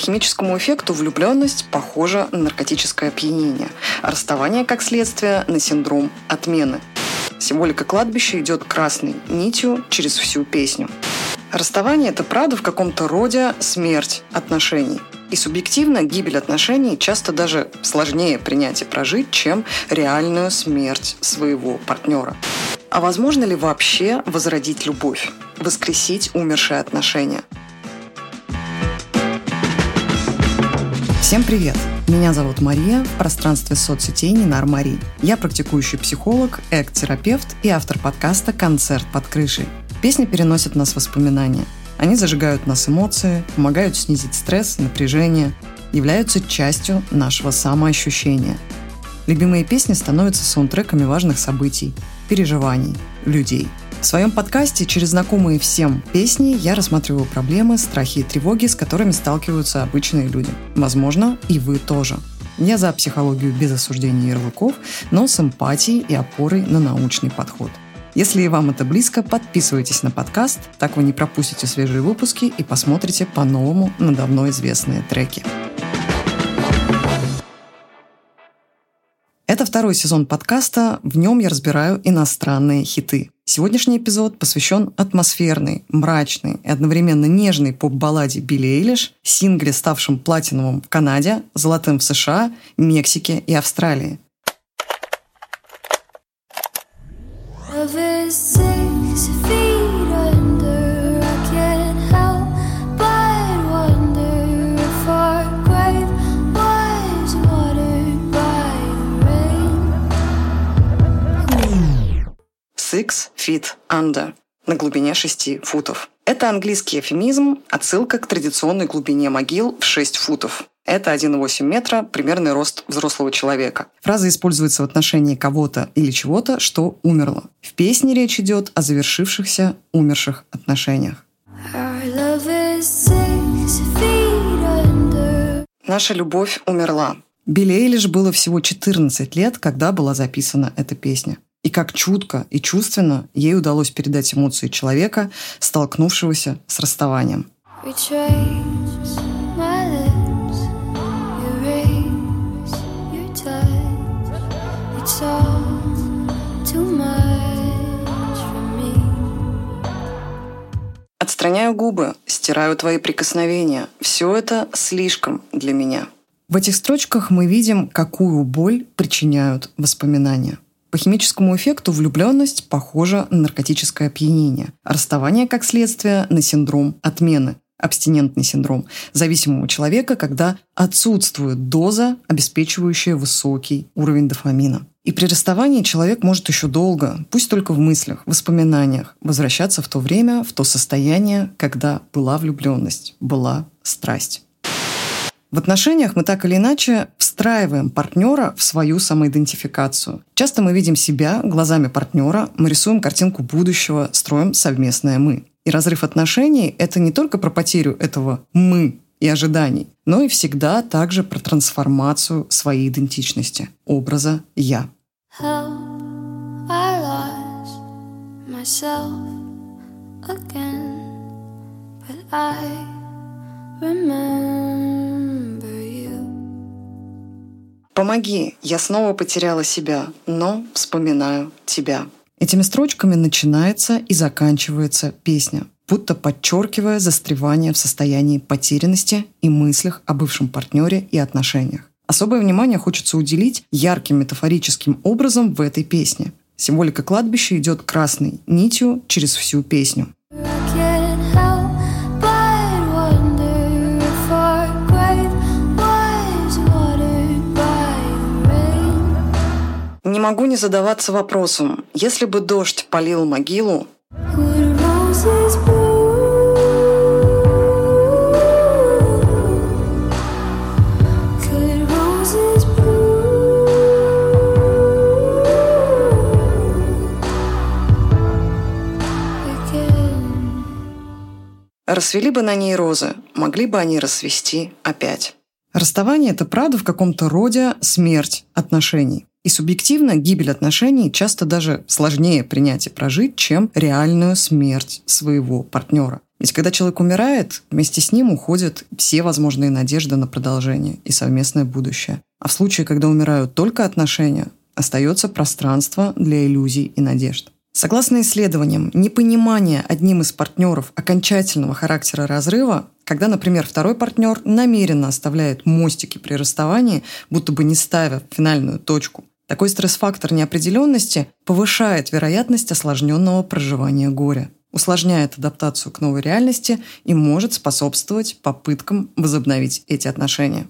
химическому эффекту влюбленность похожа на наркотическое опьянение, а расставание, как следствие, на синдром отмены. Символика кладбища идет красной нитью через всю песню. Расставание – это правда в каком-то роде смерть отношений. И субъективно гибель отношений часто даже сложнее принять и прожить, чем реальную смерть своего партнера. А возможно ли вообще возродить любовь, воскресить умершие отношения? Всем привет! Меня зовут Мария, в пространстве соцсетей Нинар Мари. Я практикующий психолог, эк-терапевт и автор подкаста «Концерт под крышей». Песни переносят нас в воспоминания. Они зажигают нас эмоции, помогают снизить стресс, напряжение, являются частью нашего самоощущения. Любимые песни становятся саундтреками важных событий, переживаний, людей – в своем подкасте через знакомые всем песни я рассматриваю проблемы, страхи и тревоги, с которыми сталкиваются обычные люди. Возможно, и вы тоже. Я за психологию без осуждения ярлыков, но с эмпатией и опорой на научный подход. Если и вам это близко, подписывайтесь на подкаст, так вы не пропустите свежие выпуски и посмотрите по-новому на давно известные треки. Это второй сезон подкаста, в нем я разбираю иностранные хиты. Сегодняшний эпизод посвящен атмосферной, мрачной и одновременно нежной поп-балладе Билли Эйлиш, сингле, ставшем платиновым в Канаде, золотым в США, Мексике и Австралии. Love is Feet Under на глубине 6 футов. Это английский эфемизм, отсылка к традиционной глубине могил в 6 футов. Это 1,8 метра, примерный рост взрослого человека. Фраза используется в отношении кого-то или чего-то, что умерло. В песне речь идет о завершившихся умерших отношениях. Наша любовь умерла. Билли Эйлиш было всего 14 лет, когда была записана эта песня и как чутко и чувственно ей удалось передать эмоции человека, столкнувшегося с расставанием. Отстраняю губы, стираю твои прикосновения. Все это слишком для меня. В этих строчках мы видим, какую боль причиняют воспоминания – по химическому эффекту влюбленность похожа на наркотическое опьянение, расставание, как следствие, на синдром отмены, абстинентный синдром зависимого человека, когда отсутствует доза, обеспечивающая высокий уровень дофамина. И при расставании человек может еще долго, пусть только в мыслях, воспоминаниях, возвращаться в то время, в то состояние, когда была влюбленность, была страсть. В отношениях мы так или иначе встраиваем партнера в свою самоидентификацию. Часто мы видим себя глазами партнера, мы рисуем картинку будущего, строим совместное «мы». И разрыв отношений – это не только про потерю этого «мы» и ожиданий, но и всегда также про трансформацию своей идентичности, образа «я». remember Помоги, я снова потеряла себя, но вспоминаю тебя. Этими строчками начинается и заканчивается песня, будто подчеркивая застревание в состоянии потерянности и мыслях о бывшем партнере и отношениях. Особое внимание хочется уделить ярким метафорическим образом в этой песне. Символика кладбища идет красной нитью через всю песню. Могу не задаваться вопросом, если бы дождь полил могилу, Расцвели бы на ней розы, могли бы они расцвести опять. Расставание – это правда в каком-то роде смерть отношений. И субъективно гибель отношений часто даже сложнее принять и прожить, чем реальную смерть своего партнера. Ведь когда человек умирает, вместе с ним уходят все возможные надежды на продолжение и совместное будущее. А в случае, когда умирают только отношения, остается пространство для иллюзий и надежд. Согласно исследованиям, непонимание одним из партнеров окончательного характера разрыва, когда, например, второй партнер намеренно оставляет мостики при расставании, будто бы не ставя финальную точку, такой стресс-фактор неопределенности повышает вероятность осложненного проживания горя, усложняет адаптацию к новой реальности и может способствовать попыткам возобновить эти отношения.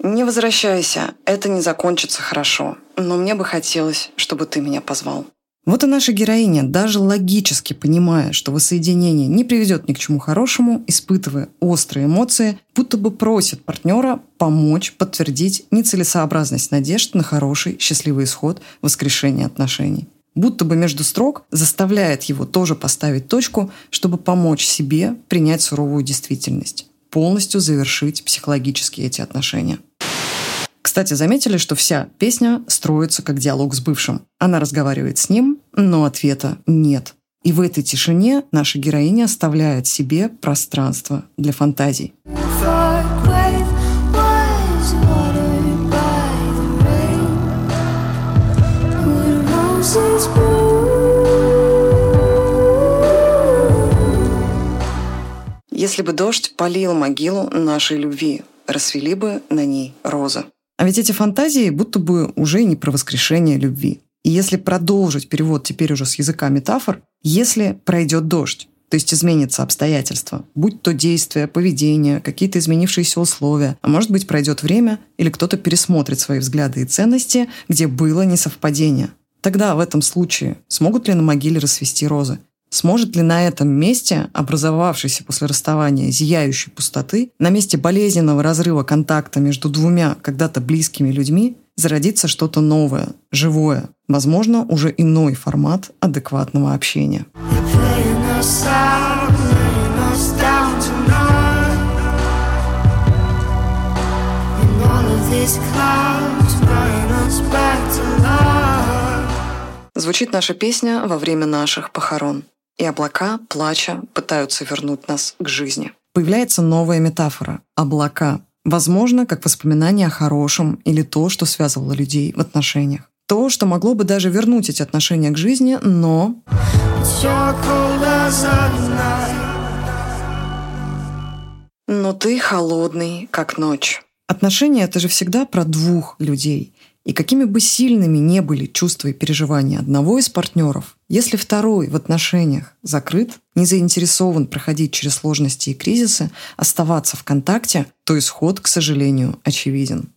Не возвращайся, это не закончится хорошо, но мне бы хотелось, чтобы ты меня позвал. Вот и наша героиня, даже логически понимая, что воссоединение не приведет ни к чему хорошему, испытывая острые эмоции, будто бы просит партнера помочь подтвердить нецелесообразность надежд на хороший, счастливый исход воскрешения отношений. Будто бы между строк заставляет его тоже поставить точку, чтобы помочь себе принять суровую действительность, полностью завершить психологически эти отношения. Кстати, заметили, что вся песня строится как диалог с бывшим. Она разговаривает с ним, но ответа нет. И в этой тишине наша героиня оставляет себе пространство для фантазий. Если бы дождь полил могилу нашей любви, расцвели бы на ней розы. А ведь эти фантазии будто бы уже не про воскрешение любви. И если продолжить перевод теперь уже с языка метафор, если пройдет дождь, то есть изменятся обстоятельства, будь то действия, поведение, какие-то изменившиеся условия, а может быть пройдет время или кто-то пересмотрит свои взгляды и ценности, где было несовпадение. Тогда в этом случае смогут ли на могиле расцвести розы? Сможет ли на этом месте, образовавшейся после расставания зияющей пустоты, на месте болезненного разрыва контакта между двумя когда-то близкими людьми, зародиться что-то новое, живое, возможно, уже иной формат адекватного общения? Звучит наша песня во время наших похорон и облака, плача, пытаются вернуть нас к жизни. Появляется новая метафора – облака. Возможно, как воспоминание о хорошем или то, что связывало людей в отношениях. То, что могло бы даже вернуть эти отношения к жизни, но... Но ты холодный, как ночь. Отношения — это же всегда про двух людей. И какими бы сильными не были чувства и переживания одного из партнеров, если второй в отношениях закрыт, не заинтересован проходить через сложности и кризисы, оставаться в контакте, то исход, к сожалению, очевиден.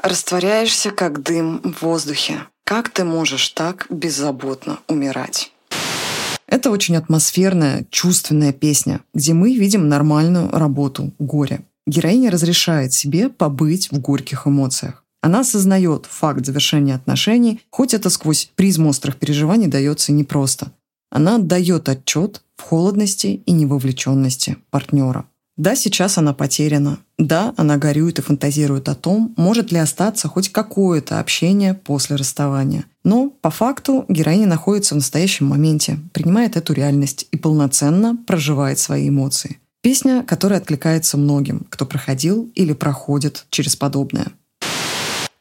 Растворяешься, как дым в воздухе. Как ты можешь так беззаботно умирать? Это очень атмосферная, чувственная песня, где мы видим нормальную работу горя. Героиня разрешает себе побыть в горьких эмоциях. Она осознает факт завершения отношений, хоть это сквозь призму острых переживаний дается непросто. Она отдает отчет в холодности и невовлеченности партнера. Да, сейчас она потеряна. Да, она горюет и фантазирует о том, может ли остаться хоть какое-то общение после расставания. Но, по факту, героиня находится в настоящем моменте, принимает эту реальность и полноценно проживает свои эмоции. Песня, которая откликается многим, кто проходил или проходит через подобное.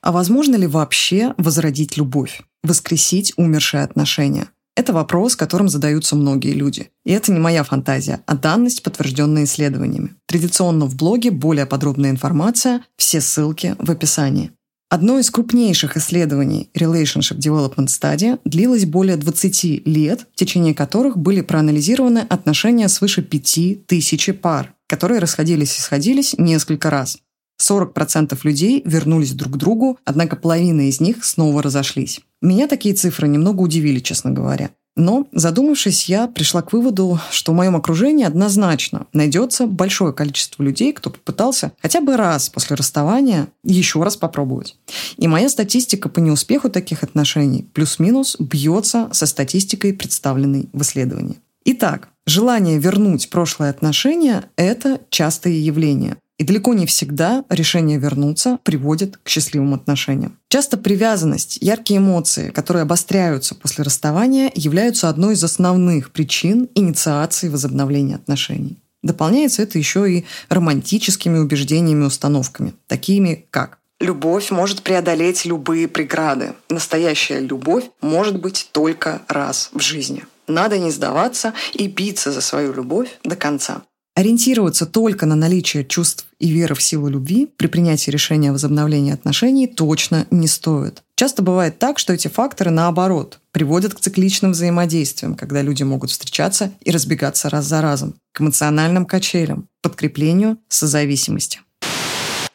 А возможно ли вообще возродить любовь, воскресить умершие отношения? Это вопрос, которым задаются многие люди. И это не моя фантазия, а данность, подтвержденная исследованиями. Традиционно в блоге более подробная информация, все ссылки в описании. Одно из крупнейших исследований Relationship Development Study длилось более 20 лет, в течение которых были проанализированы отношения свыше 5000 пар, которые расходились и сходились несколько раз. 40% людей вернулись друг к другу, однако половина из них снова разошлись. Меня такие цифры немного удивили, честно говоря. Но, задумавшись, я пришла к выводу, что в моем окружении однозначно найдется большое количество людей, кто попытался хотя бы раз после расставания еще раз попробовать. И моя статистика по неуспеху таких отношений плюс-минус бьется со статистикой, представленной в исследовании. Итак, желание вернуть прошлые отношения – это частое явление. И далеко не всегда решение вернуться приводит к счастливым отношениям. Часто привязанность, яркие эмоции, которые обостряются после расставания, являются одной из основных причин инициации возобновления отношений. Дополняется это еще и романтическими убеждениями и установками, такими как Любовь может преодолеть любые преграды. Настоящая любовь может быть только раз в жизни. Надо не сдаваться и биться за свою любовь до конца. Ориентироваться только на наличие чувств и веры в силу любви при принятии решения о возобновлении отношений точно не стоит. Часто бывает так, что эти факторы, наоборот, приводят к цикличным взаимодействиям, когда люди могут встречаться и разбегаться раз за разом, к эмоциональным качелям, подкреплению созависимости.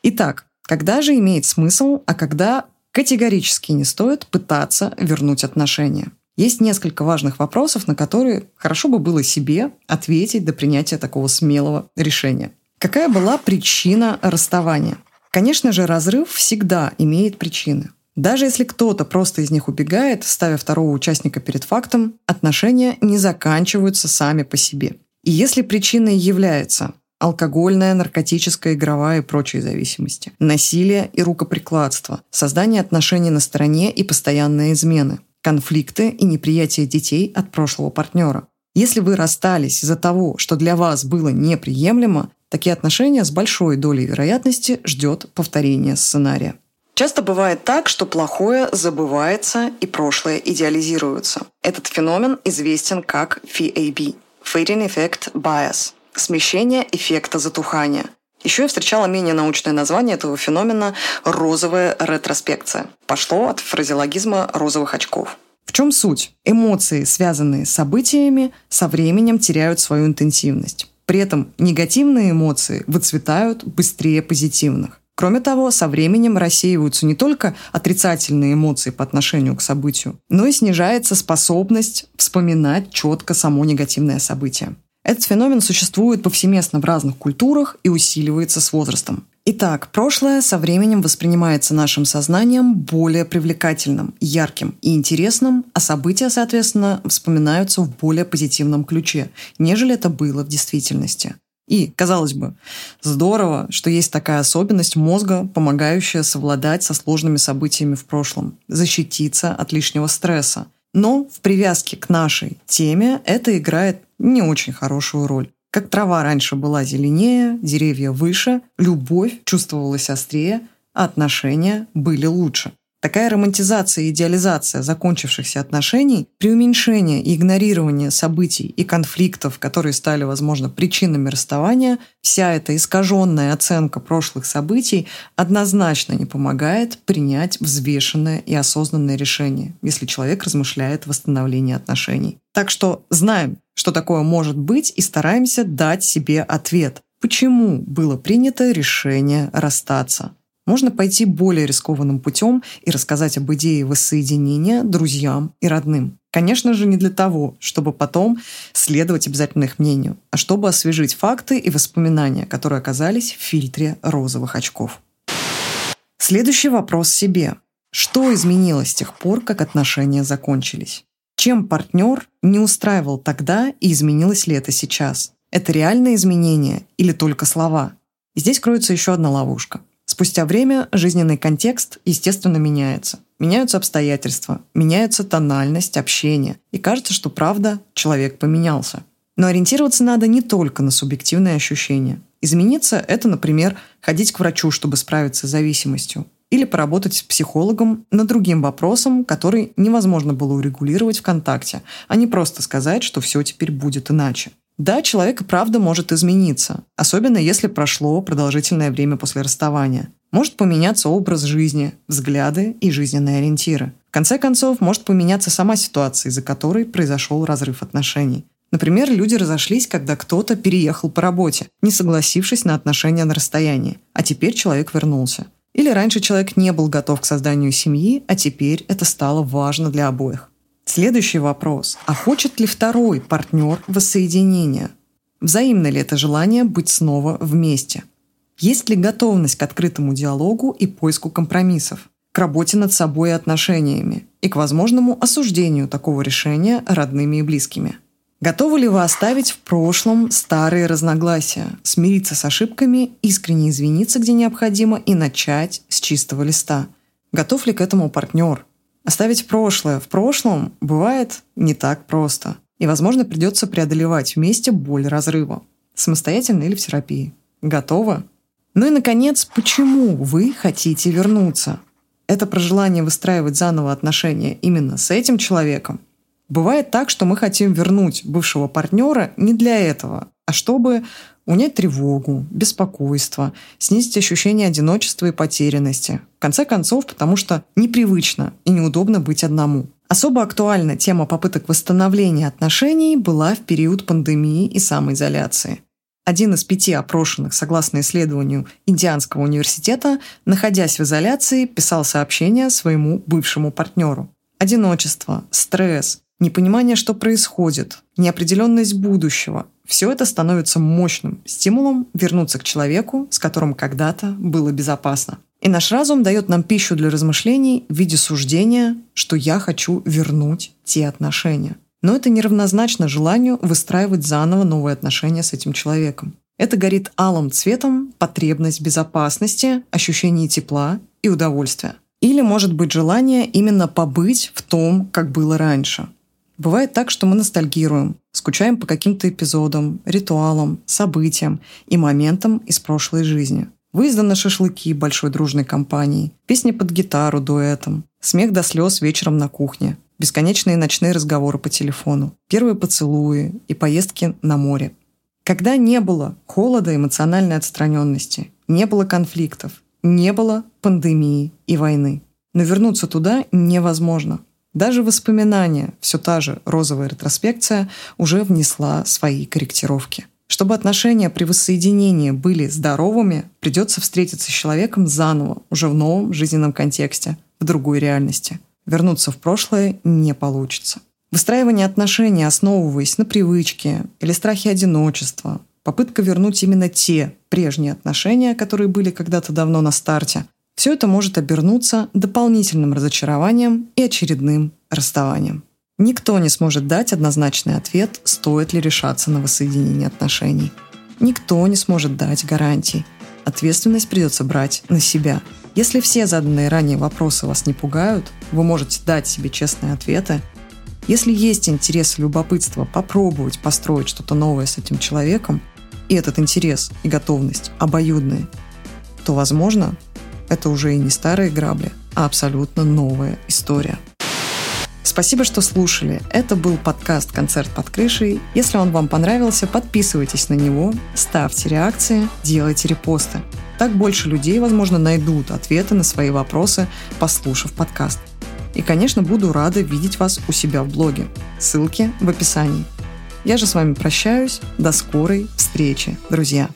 Итак, когда же имеет смысл, а когда категорически не стоит пытаться вернуть отношения? Есть несколько важных вопросов, на которые хорошо бы было себе ответить до принятия такого смелого решения. Какая была причина расставания? Конечно же, разрыв всегда имеет причины. Даже если кто-то просто из них убегает, ставя второго участника перед фактом, отношения не заканчиваются сами по себе. И если причиной является алкогольная, наркотическая, игровая и прочие зависимости, насилие и рукоприкладство, создание отношений на стороне и постоянные измены, конфликты и неприятие детей от прошлого партнера. Если вы расстались из-за того, что для вас было неприемлемо, такие отношения с большой долей вероятности ждет повторение сценария. Часто бывает так, что плохое забывается и прошлое идеализируется. Этот феномен известен как FAB – Fading Effect Bias – смещение эффекта затухания – еще я встречала менее научное название этого феномена «розовая ретроспекция». Пошло от фразеологизма розовых очков. В чем суть? Эмоции, связанные с событиями, со временем теряют свою интенсивность. При этом негативные эмоции выцветают быстрее позитивных. Кроме того, со временем рассеиваются не только отрицательные эмоции по отношению к событию, но и снижается способность вспоминать четко само негативное событие. Этот феномен существует повсеместно в разных культурах и усиливается с возрастом. Итак, прошлое со временем воспринимается нашим сознанием более привлекательным, ярким и интересным, а события, соответственно, вспоминаются в более позитивном ключе, нежели это было в действительности. И, казалось бы, здорово, что есть такая особенность мозга, помогающая совладать со сложными событиями в прошлом, защититься от лишнего стресса. Но в привязке к нашей теме это играет не очень хорошую роль. Как трава раньше была зеленее, деревья выше, любовь чувствовалась острее, а отношения были лучше. Такая романтизация и идеализация закончившихся отношений, преуменьшение и игнорирование событий и конфликтов, которые стали, возможно, причинами расставания, вся эта искаженная оценка прошлых событий однозначно не помогает принять взвешенное и осознанное решение, если человек размышляет о восстановлении отношений. Так что знаем, что такое может быть, и стараемся дать себе ответ. Почему было принято решение расстаться? Можно пойти более рискованным путем и рассказать об идее воссоединения друзьям и родным. Конечно же, не для того, чтобы потом следовать обязательно их мнению, а чтобы освежить факты и воспоминания, которые оказались в фильтре розовых очков. Следующий вопрос себе. Что изменилось с тех пор, как отношения закончились? Чем партнер не устраивал тогда и изменилось ли это сейчас? Это реальные изменения или только слова? здесь кроется еще одна ловушка. Спустя время жизненный контекст, естественно, меняется. Меняются обстоятельства, меняется тональность общения. И кажется, что правда, человек поменялся. Но ориентироваться надо не только на субъективные ощущения. Измениться – это, например, ходить к врачу, чтобы справиться с зависимостью. Или поработать с психологом над другим вопросом, который невозможно было урегулировать в контакте, а не просто сказать, что все теперь будет иначе. Да, человек и правда может измениться, особенно если прошло продолжительное время после расставания. Может поменяться образ жизни, взгляды и жизненные ориентиры. В конце концов, может поменяться сама ситуация, из-за которой произошел разрыв отношений. Например, люди разошлись, когда кто-то переехал по работе, не согласившись на отношения на расстоянии, а теперь человек вернулся. Или раньше человек не был готов к созданию семьи, а теперь это стало важно для обоих. Следующий вопрос. А хочет ли второй партнер воссоединения? Взаимно ли это желание быть снова вместе? Есть ли готовность к открытому диалогу и поиску компромиссов, к работе над собой и отношениями и к возможному осуждению такого решения родными и близкими? Готовы ли вы оставить в прошлом старые разногласия, смириться с ошибками, искренне извиниться, где необходимо, и начать с чистого листа? Готов ли к этому партнер? Оставить прошлое в прошлом бывает не так просто. И, возможно, придется преодолевать вместе боль разрыва. Самостоятельно или в терапии. Готово? Ну и, наконец, почему вы хотите вернуться? Это про желание выстраивать заново отношения именно с этим человеком. Бывает так, что мы хотим вернуть бывшего партнера не для этого, а чтобы унять тревогу, беспокойство, снизить ощущение одиночества и потерянности. В конце концов, потому что непривычно и неудобно быть одному. Особо актуальна тема попыток восстановления отношений была в период пандемии и самоизоляции. Один из пяти опрошенных, согласно исследованию Индианского университета, находясь в изоляции, писал сообщение своему бывшему партнеру. Одиночество, стресс, непонимание, что происходит, неопределенность будущего – все это становится мощным стимулом вернуться к человеку, с которым когда-то было безопасно. И наш разум дает нам пищу для размышлений в виде суждения, что я хочу вернуть те отношения. Но это неравнозначно желанию выстраивать заново новые отношения с этим человеком. Это горит алым цветом потребность безопасности, ощущение тепла и удовольствия. Или может быть желание именно побыть в том, как было раньше. Бывает так, что мы ностальгируем, скучаем по каким-то эпизодам, ритуалам, событиям и моментам из прошлой жизни. Выезды на шашлыки большой дружной компании, песни под гитару дуэтом, смех до слез вечером на кухне, бесконечные ночные разговоры по телефону, первые поцелуи и поездки на море. Когда не было холода эмоциональной отстраненности, не было конфликтов, не было пандемии и войны. Но вернуться туда невозможно. Даже воспоминания, все та же розовая ретроспекция, уже внесла свои корректировки. Чтобы отношения при воссоединении были здоровыми, придется встретиться с человеком заново, уже в новом жизненном контексте, в другой реальности – вернуться в прошлое не получится. Выстраивание отношений, основываясь на привычке или страхе одиночества, попытка вернуть именно те прежние отношения, которые были когда-то давно на старте, все это может обернуться дополнительным разочарованием и очередным расставанием. Никто не сможет дать однозначный ответ, стоит ли решаться на воссоединение отношений. Никто не сможет дать гарантий. Ответственность придется брать на себя – если все заданные ранее вопросы вас не пугают, вы можете дать себе честные ответы. Если есть интерес и любопытство попробовать построить что-то новое с этим человеком, и этот интерес и готовность обоюдные, то, возможно, это уже и не старые грабли, а абсолютно новая история. Спасибо, что слушали. Это был подкаст «Концерт под крышей». Если он вам понравился, подписывайтесь на него, ставьте реакции, делайте репосты. Так больше людей, возможно, найдут ответы на свои вопросы, послушав подкаст. И, конечно, буду рада видеть вас у себя в блоге. Ссылки в описании. Я же с вами прощаюсь. До скорой встречи, друзья.